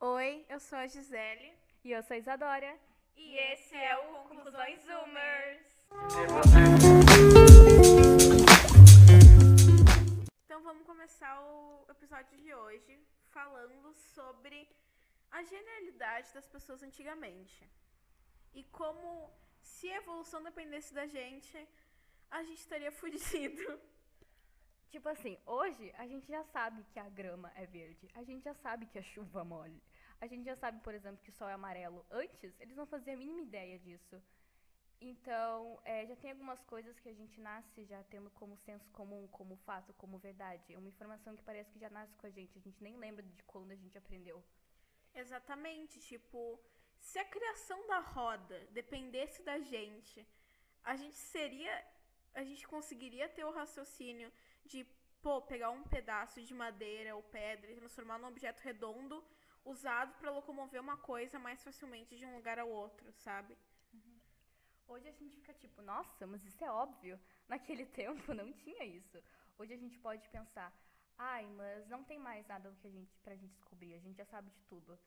Oi, eu sou a Gisele. E eu sou a Isadora. E esse é o Conclusões Zoomers. Então vamos começar o episódio de hoje falando sobre a genialidade das pessoas antigamente. E como se a evolução dependesse da gente, a gente estaria fudido. Tipo assim, hoje a gente já sabe que a grama é verde. A gente já sabe que a chuva mole. A gente já sabe, por exemplo, que o sol é amarelo. Antes, eles não faziam a mínima ideia disso. Então, é, já tem algumas coisas que a gente nasce já tendo como senso comum, como fato, como verdade. É uma informação que parece que já nasce com a gente. A gente nem lembra de quando a gente aprendeu. Exatamente, tipo, se a criação da roda dependesse da gente, a gente seria. A gente conseguiria ter o raciocínio de, pô, pegar um pedaço de madeira ou pedra e transformar num objeto redondo usado para locomover uma coisa mais facilmente de um lugar ao outro, sabe? Hoje a gente fica tipo, nossa, mas isso é óbvio. Naquele tempo não tinha isso. Hoje a gente pode pensar, ai, mas não tem mais nada que a gente, pra gente descobrir, a gente já sabe de tudo.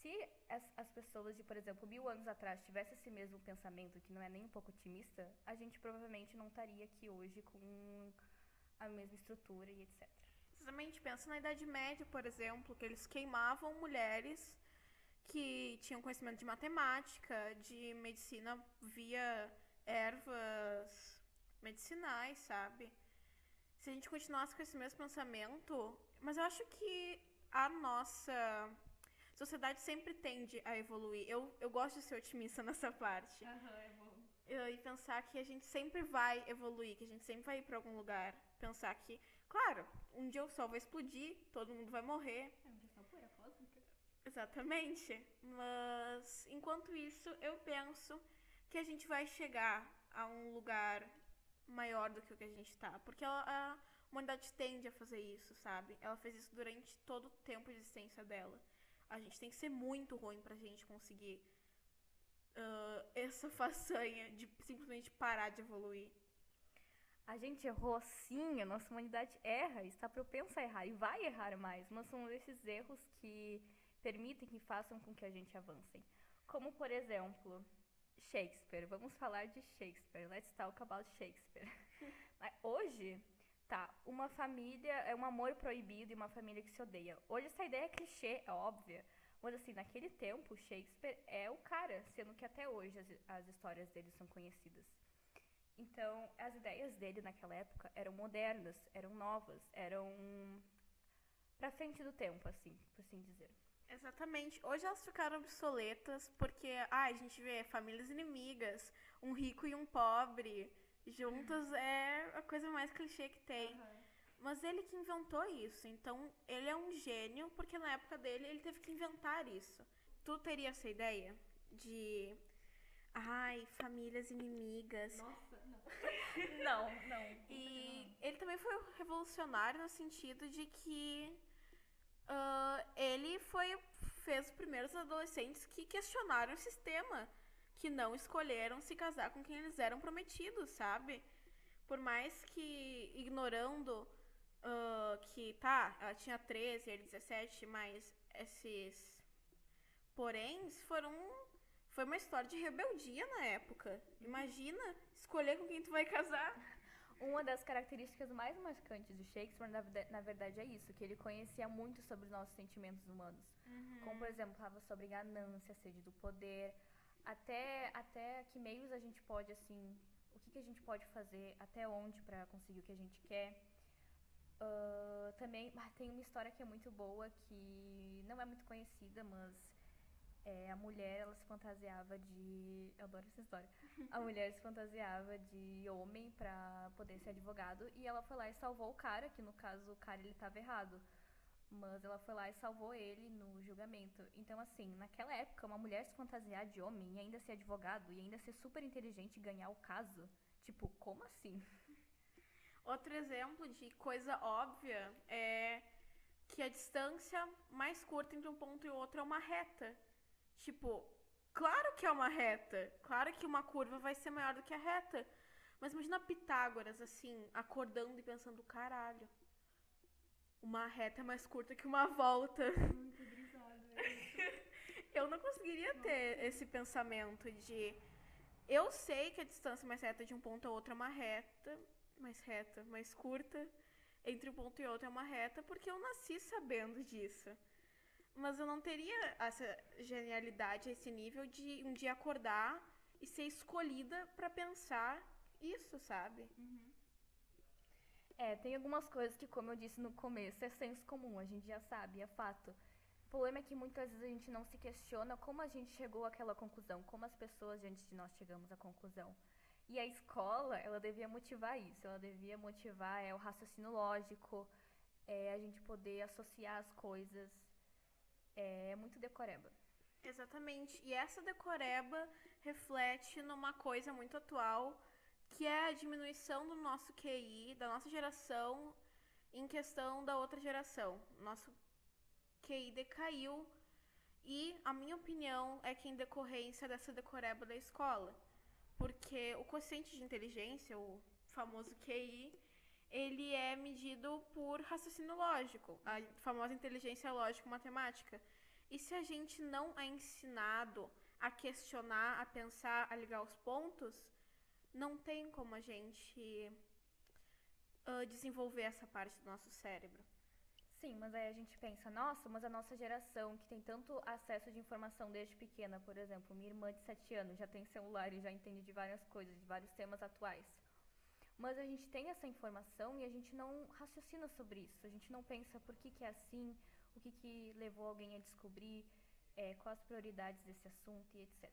Se as, as pessoas de, por exemplo, mil anos atrás tivessem esse mesmo pensamento, que não é nem um pouco otimista, a gente provavelmente não estaria aqui hoje com a mesma estrutura e etc. Exatamente, pensa na Idade Média, por exemplo, que eles queimavam mulheres que tinham conhecimento de matemática, de medicina via ervas medicinais, sabe? Se a gente continuasse com esse mesmo pensamento, mas eu acho que a nossa sociedade sempre tende a evoluir. Eu, eu gosto de ser otimista nessa parte. Aham, é bom. E pensar que a gente sempre vai evoluir, que a gente sempre vai ir para algum lugar. Pensar que, claro, um dia o sol vai explodir, todo mundo vai morrer. É onde está poeira cósmica? Exatamente. Mas enquanto isso, eu penso que a gente vai chegar a um lugar maior do que o que a gente tá. Porque ela, a humanidade tende a fazer isso, sabe? Ela fez isso durante todo o tempo de existência dela. A gente tem que ser muito ruim pra gente conseguir ah, essa façanha de simplesmente parar de evoluir. A gente errou sim, a nossa humanidade erra, está propensa a errar e vai errar mais, mas são esses erros que permitem que façam com que a gente avancem. Como, por exemplo, Shakespeare. Vamos falar de Shakespeare. Let's talk about Shakespeare. Hoje, tá, uma família é um amor proibido e uma família que se odeia. Hoje essa ideia é clichê, é óbvia. Mas assim, naquele tempo, Shakespeare é o cara, sendo que até hoje as, as histórias dele são conhecidas. Então, as ideias dele naquela época eram modernas, eram novas, eram pra frente do tempo, assim, por assim dizer. Exatamente. Hoje elas ficaram obsoletas porque ah, a gente vê famílias inimigas, um rico e um pobre juntas é a coisa mais clichê que tem. Mas ele que inventou isso, então ele é um gênio porque na época dele ele teve que inventar isso. Tu teria essa ideia de ai, famílias inimigas. Nossa, não. não, não. E ele também foi revolucionário no sentido de que ah, ele foi fez os primeiros adolescentes que questionaram o sistema, que não escolheram se casar com quem eles eram prometidos, sabe? Por mais que ignorando ah, que tá, ela tinha 13, ele 17, mas esses poréns foram foi uma história de rebeldia na época. Imagina escolher com quem tu vai casar. Uma das características mais marcantes de Shakespeare, na, verdade, é isso, que ele conhecia muito sobre os nossos sentimentos humanos. Como, por exemplo, falava sobre ganância, sede do poder, até, até que meios a gente pode, assim, o que, que a gente pode fazer, até onde para conseguir o que a gente quer. Ah, também tem uma história que é muito boa, que não é muito conhecida, mas é, a mulher, ela se fantasiava de... Eu adoro essa história. A mulher se fantasiava de homem pra poder ser advogado e ela foi lá e salvou o cara, que no caso o cara ele tava errado. Mas ela foi lá e salvou ele no julgamento. Então, assim, naquela época, uma mulher se fantasiar de homem e ainda ser advogado e ainda ser super inteligente e ganhar o caso. Tipo, como assim? Outro exemplo de coisa óbvia é que a distância mais curta entre um ponto e outro é uma reta. Tipo, claro que é uma reta. Claro que uma curva vai ser maior do que a reta. Mas imagina Pitágoras, assim, acordando e pensando, caralho. Uma reta é mais curta que uma volta. Muito brisado, eu não conseguiria ter esse pensamento de. Eu sei que a distância mais reta de um ponto a outro é uma reta, mais reta, mais curta, entre um ponto e outro é uma reta, porque eu nasci sabendo disso. Mas eu não teria essa genialidade, esse nível de um dia acordar e ser escolhida para pensar isso, sabe? Uhum. É, tem algumas coisas que, como eu disse no começo, é senso comum, a gente já sabe, é fato. O problema é que muitas vezes a gente não se questiona como a gente chegou àquela conclusão, como as pessoas antes de nós chegamos à conclusão. E a escola, ela devia motivar isso, ela devia motivar é, o raciocínio lógico, é, a gente poder associar as coisas. É, muito decoreba. Exatamente. E essa decoreba reflete numa coisa muito atual, que é a diminuição do nosso QI, da nossa geração, em questão da outra geração. Nosso QI decaiu e a minha opinião é que em decorrência dessa decoreba da escola. Porque o quociente de inteligência, o famoso QI, ele é medido por raciocínio lógico, a famosa inteligência lógico-matemática. E se a gente não é ensinado a questionar, a pensar, a ligar os pontos, não tem como a gente uh, desenvolver essa parte do nosso cérebro. Sim, mas aí a gente pensa, nossa, mas a nossa geração que tem tanto acesso de informação desde pequena, por exemplo, minha irmã de 7 anos já tem celular e já entende de várias coisas, de vários temas atuais. Mas a gente tem essa informação e a gente não raciocina sobre isso. A gente não pensa por que, que é assim, o que, que levou alguém a descobrir, é, quais as prioridades desse assunto e etc.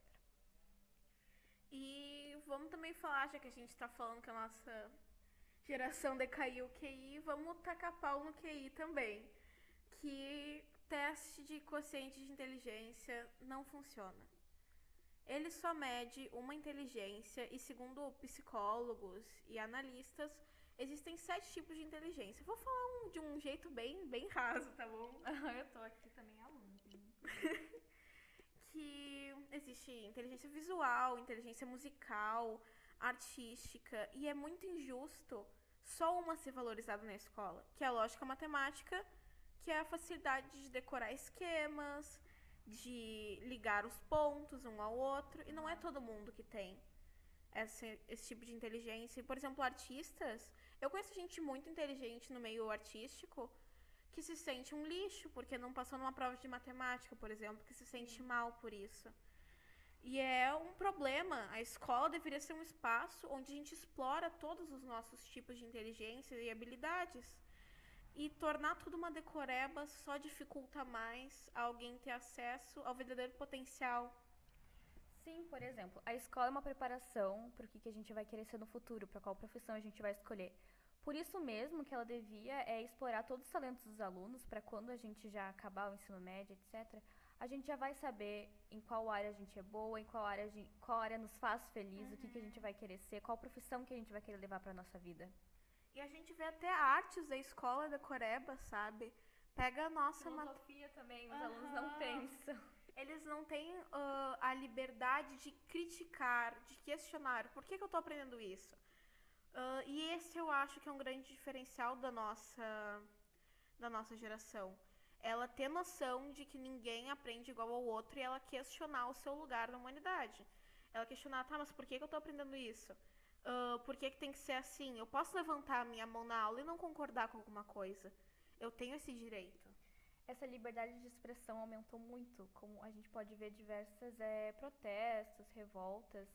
E vamos também falar, já que a gente está falando que a nossa geração decaiu o QI, vamos tacar pau no QI também. Que teste de quociente de inteligência não funciona. Ele só mede uma inteligência e, segundo psicólogos e analistas, existem sete tipos de inteligência. Vou falar um, de um jeito bem, bem raso, tá bom? Eu tô aqui também aluna. que existe inteligência visual, inteligência musical, artística, e é muito injusto só uma ser valorizada na escola, que é a lógica matemática, que é a facilidade de decorar esquemas, de ligar os pontos um ao outro, e não é todo mundo que tem esse, esse tipo de inteligência. Por exemplo, artistas, eu conheço gente muito inteligente no meio artístico que se sente um lixo porque não passou numa prova de matemática, por exemplo, que se sente mal por isso. E é um problema. A escola deveria ser um espaço onde a gente explora todos os nossos tipos de inteligência e habilidades. E tornar tudo uma decoreba só dificulta mais alguém ter acesso ao verdadeiro potencial. Sim, por exemplo, a escola é uma preparação para o que a gente vai querer ser no futuro, para qual profissão a gente vai escolher. Por isso mesmo que ela devia é explorar todos os talentos dos alunos para quando a gente já acabar o ensino médio, etc., a gente já vai saber em qual área a gente é boa, em qual área, gente, qual área nos faz feliz, uhum. o que, que a gente vai querer ser, qual profissão que a gente vai querer levar para nossa vida. E a gente vê até artes da escola da Coreba, sabe? Pega a nossa... Filosofia mat... também, os uhum. alunos não pensam. Eles não têm uh, a liberdade de criticar, de questionar. Por que, que eu estou aprendendo isso? Uh, e esse eu acho que é um grande diferencial da nossa, da nossa geração ela ter noção de que ninguém aprende igual ao outro e ela questionar o seu lugar na humanidade. Ela questionar, tá, mas por que, que eu tô aprendendo isso? Uh, por que, que tem que ser assim? Eu posso levantar a minha mão na aula e não concordar com alguma coisa. Eu tenho esse direito. Essa liberdade de expressão aumentou muito, como a gente pode ver diversas é, protestos, revoltas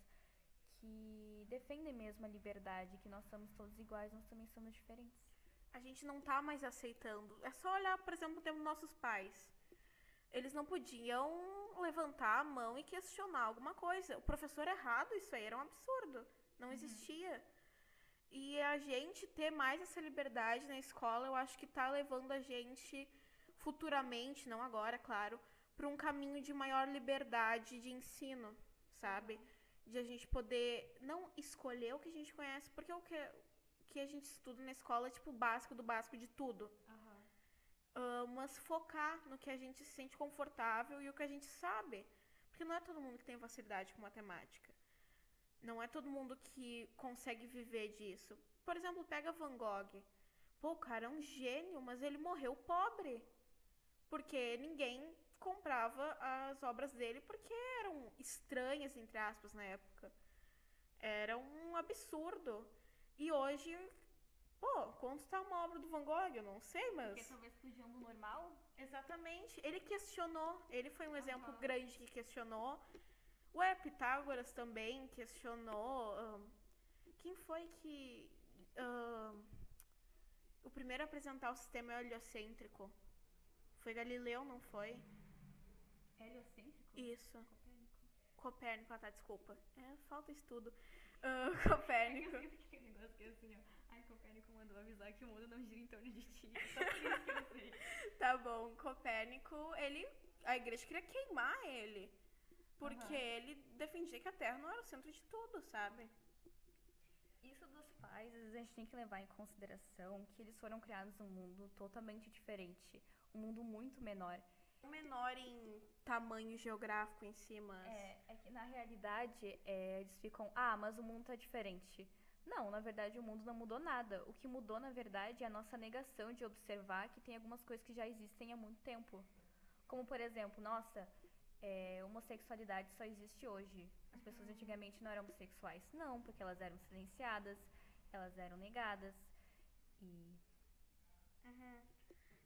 que defendem mesmo a liberdade, que nós somos todos iguais, nós também somos diferentes a gente não tá mais aceitando. É só olhar, por exemplo, o tempo dos nossos pais. Eles não podiam levantar a mão e questionar alguma coisa. O professor errado, isso aí era um absurdo. Não uhum. existia. E a gente ter mais essa liberdade na escola, eu acho que tá levando a gente futuramente, não agora, claro, para um caminho de maior liberdade de ensino, sabe? De a gente poder não escolher o que a gente conhece, porque o que que a gente estuda na escola é tipo o básico do básico de tudo. Uhum. Uh, mas focar no que a gente se sente confortável e o que a gente sabe. Porque não é todo mundo que tem facilidade com matemática. Não é todo mundo que consegue viver disso. Por exemplo, pega Van Gogh. Pô, o cara é um gênio, mas ele morreu pobre. Porque ninguém comprava as obras dele porque eram estranhas, entre aspas, na época. Era um absurdo. E hoje, pô, quanto tá uma obra do Van Gogh? Eu não sei, mas. Porque talvez fugiam do normal? Exatamente. Ele questionou. Ele foi um exemplo grande que questionou. O é, Pitágoras também questionou. Um, quem foi que. Um, o primeiro a apresentar o sistema heliocêntrico? Foi Galileu, não foi? Heliocêntrico? Isso. Copérnico. Copérnico, ah tá, desculpa. É, falta estudo. Uh, Copérnico. Eu sempre fiquei um negócio que é assim, ó. Ai, Copérnico mandou avisar que o mundo não gira em torno de ti. Só por isso que eu sei. tá bom, Copérnico, ele. A igreja queria queimar ele. Porque uhum. ele defendia que a Terra não era o centro de tudo, sabe? Isso dos pais, a gente tem que levar em consideração que eles foram criados num mundo totalmente diferente. Um mundo muito menor. Menor em tamanho geográfico em si, mas. É, é que na realidade é, eles ficam, ah, mas o mundo tá diferente. Não, na verdade o mundo não mudou nada. O que mudou, na verdade, é a nossa negação de observar que tem algumas coisas que já existem há muito tempo. Como, por exemplo, nossa, é, homossexualidade só existe hoje. As pessoas uhum. antigamente não eram homossexuais. Não, porque elas eram silenciadas, elas eram negadas. E. Uhum.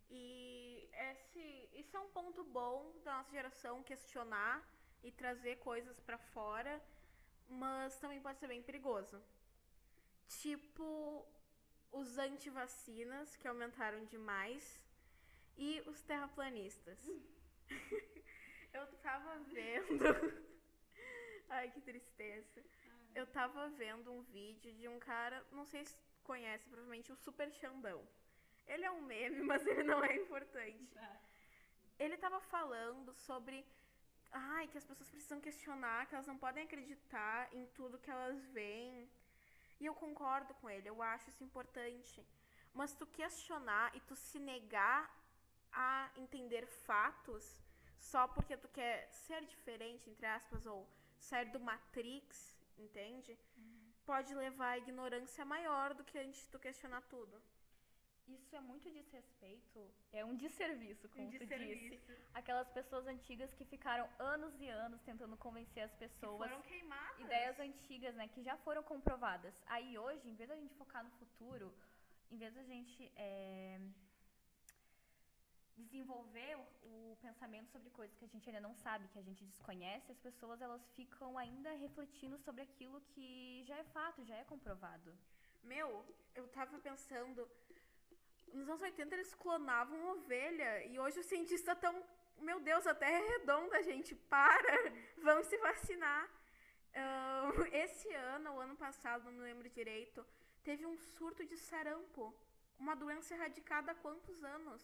E esse, isso é um ponto bom da nossa geração questionar e trazer coisas para fora, mas também pode ser bem perigoso. Tipo os antivacinas, que aumentaram demais, e os terraplanistas. Eu tava vendo. Ai, que tristeza. Eu tava vendo um vídeo de um cara, não sei se conhece, provavelmente o Super Xandão. Ele é um meme, mas ele não é importante. Tá. Ele tava falando sobre ai, que as pessoas precisam questionar, que elas não podem acreditar em tudo que elas veem. E eu concordo com ele, eu acho isso importante. Mas tu questionar e tu se negar a entender fatos só porque tu quer ser diferente, entre aspas, ou sair do Matrix, entende? Uhum. Pode levar a ignorância maior do que antes de tu questionar tudo. Isso é muito desrespeito, é um desserviço, como um tu disse. Aquelas pessoas antigas que ficaram anos e anos tentando convencer as pessoas. Que foram queimadas. Ideias antigas, né, que já foram comprovadas. Aí hoje, em vez da gente focar no futuro, em vez da gente é, desenvolver o, pensamento sobre coisas que a gente ainda não sabe, que a gente desconhece, as pessoas elas ficam ainda refletindo sobre aquilo que já é fato, já é comprovado. Meu, eu tava pensando, nos anos 80 eles clonavam ovelha e hoje os cientistas estão, meu Deus, a Terra é redonda, gente, para, vamos se vacinar. Uh, esse ano, o ano passado, não me lembro direito, teve um surto de sarampo, uma doença erradicada há quantos anos?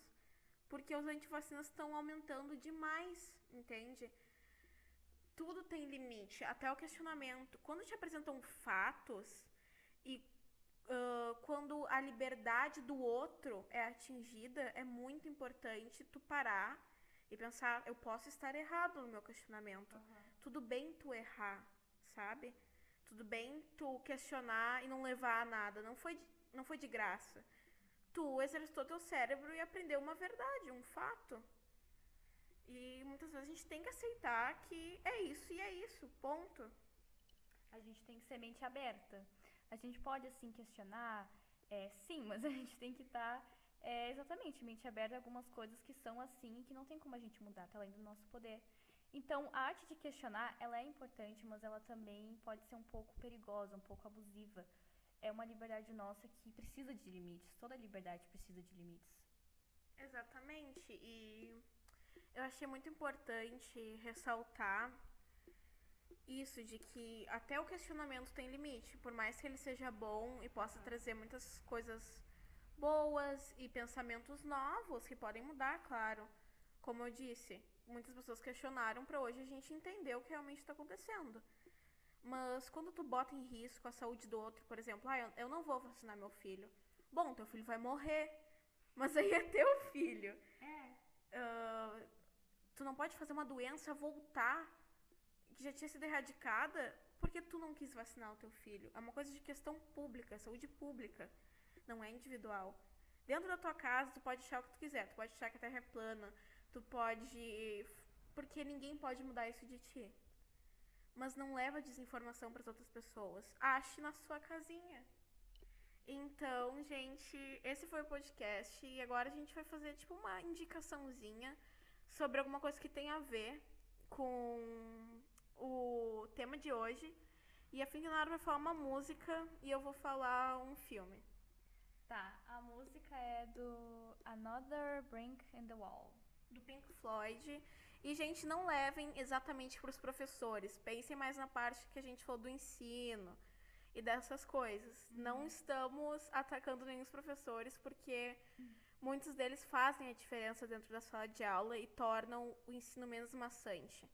Porque os antivacinas estão aumentando demais, entende? Tudo tem limite, até o questionamento. Quando te apresentam fatos e uh, quando a liberdade do outro é atingida, é muito importante tu parar e pensar, eu posso estar errado no meu questionamento. Uhum. Tudo bem tu errar, sabe? Tudo bem tu questionar e não levar a nada. Não foi, não foi de graça tu exercitou teu cérebro e aprendeu uma verdade, um fato. E muitas vezes a gente tem que aceitar que é isso e é isso, ponto. A gente tem que ser mente aberta. A gente pode, assim, questionar, é, sim, mas a gente tem que estar, tá, é, exatamente, mente aberta a algumas coisas que são assim e que não tem como a gente mudar, tá além do nosso poder. Então, a arte de questionar, ela é importante, mas ela também pode ser um pouco perigosa, um pouco abusiva é uma liberdade nossa que precisa de limites. Toda liberdade precisa de limites. Exatamente. E eu achei muito importante ressaltar isso de que até o questionamento tem limite, por mais que ele seja bom e possa trazer muitas coisas boas e pensamentos novos que podem mudar, claro. Como eu disse, muitas pessoas questionaram para hoje a gente entender o que realmente está acontecendo. Mas quando tu bota em risco a saúde do outro, por exemplo, ah, eu, eu não vou vacinar meu filho. Bom, teu filho vai morrer, mas aí é teu filho. É. Uh, tu não pode fazer uma doença voltar que já tinha sido erradicada porque tu não quis vacinar o teu filho. É uma coisa de questão pública, saúde pública, não é individual. Dentro da tua casa, tu pode achar o que tu quiser. Tu pode achar que a Terra é plana, Tu pode. Porque ninguém pode mudar isso de ti. Mas não leva desinformação para as outras pessoas. Ache na sua casinha. Então, gente, esse foi o podcast. E agora a gente vai fazer tipo uma indicaçãozinha sobre alguma coisa que tem a ver com o tema de hoje. E a Finkenara vai falar uma música e eu vou falar um filme. Tá, a música é do Another Brink in the Wall. Do Pink Floyd. E, gente, não levem exatamente para os professores. Pensem mais na parte que a gente falou do ensino e dessas coisas. Uhum. Não estamos atacando nenhum dos professores, porque uhum. muitos deles fazem a diferença dentro da sala de aula e tornam o ensino menos maçante.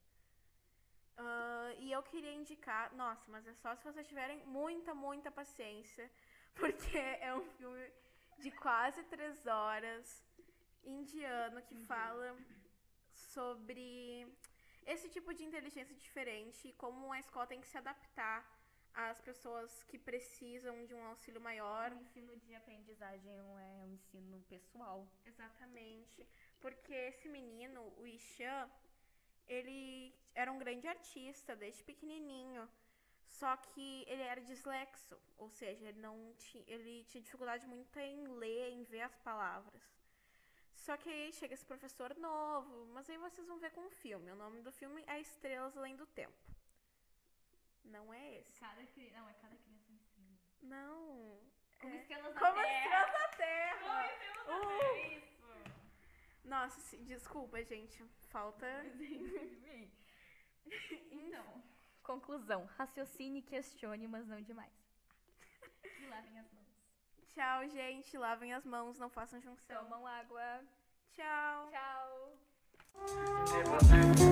Uh, e eu queria indicar, nossa, mas é só se vocês tiverem muita, muita paciência, porque é um filme de quase três horas, indiano, que uhum. fala sobre esse tipo de inteligência diferente e como a escola tem que se adaptar às pessoas que precisam de um auxílio maior. O ensino de aprendizagem é um ensino pessoal. Exatamente. Porque esse menino, o Ishan, ele era um grande artista desde pequenininho. Só que ele era dislexo, ou seja, ele não tinha, ele tinha dificuldade muito em ler, em ver as palavras. Só que aí chega esse professor novo, mas aí vocês vão ver com o filme. O nome do filme é Estrelas Além do Tempo. Não é esse. Cada criança. Não, é cada criança uma estrela. Não. Como é... estrelas da Como Terra. estrelas da Terra. Como estrelas da uh! Terra, é isso. Nossa, se... desculpa, gente. Falta. então, conclusão. Raciocine, questione, mas não demais. E lavem as mãos. Tchau, gente. Lavem as mãos, não façam junção. Tomam água. Thank you.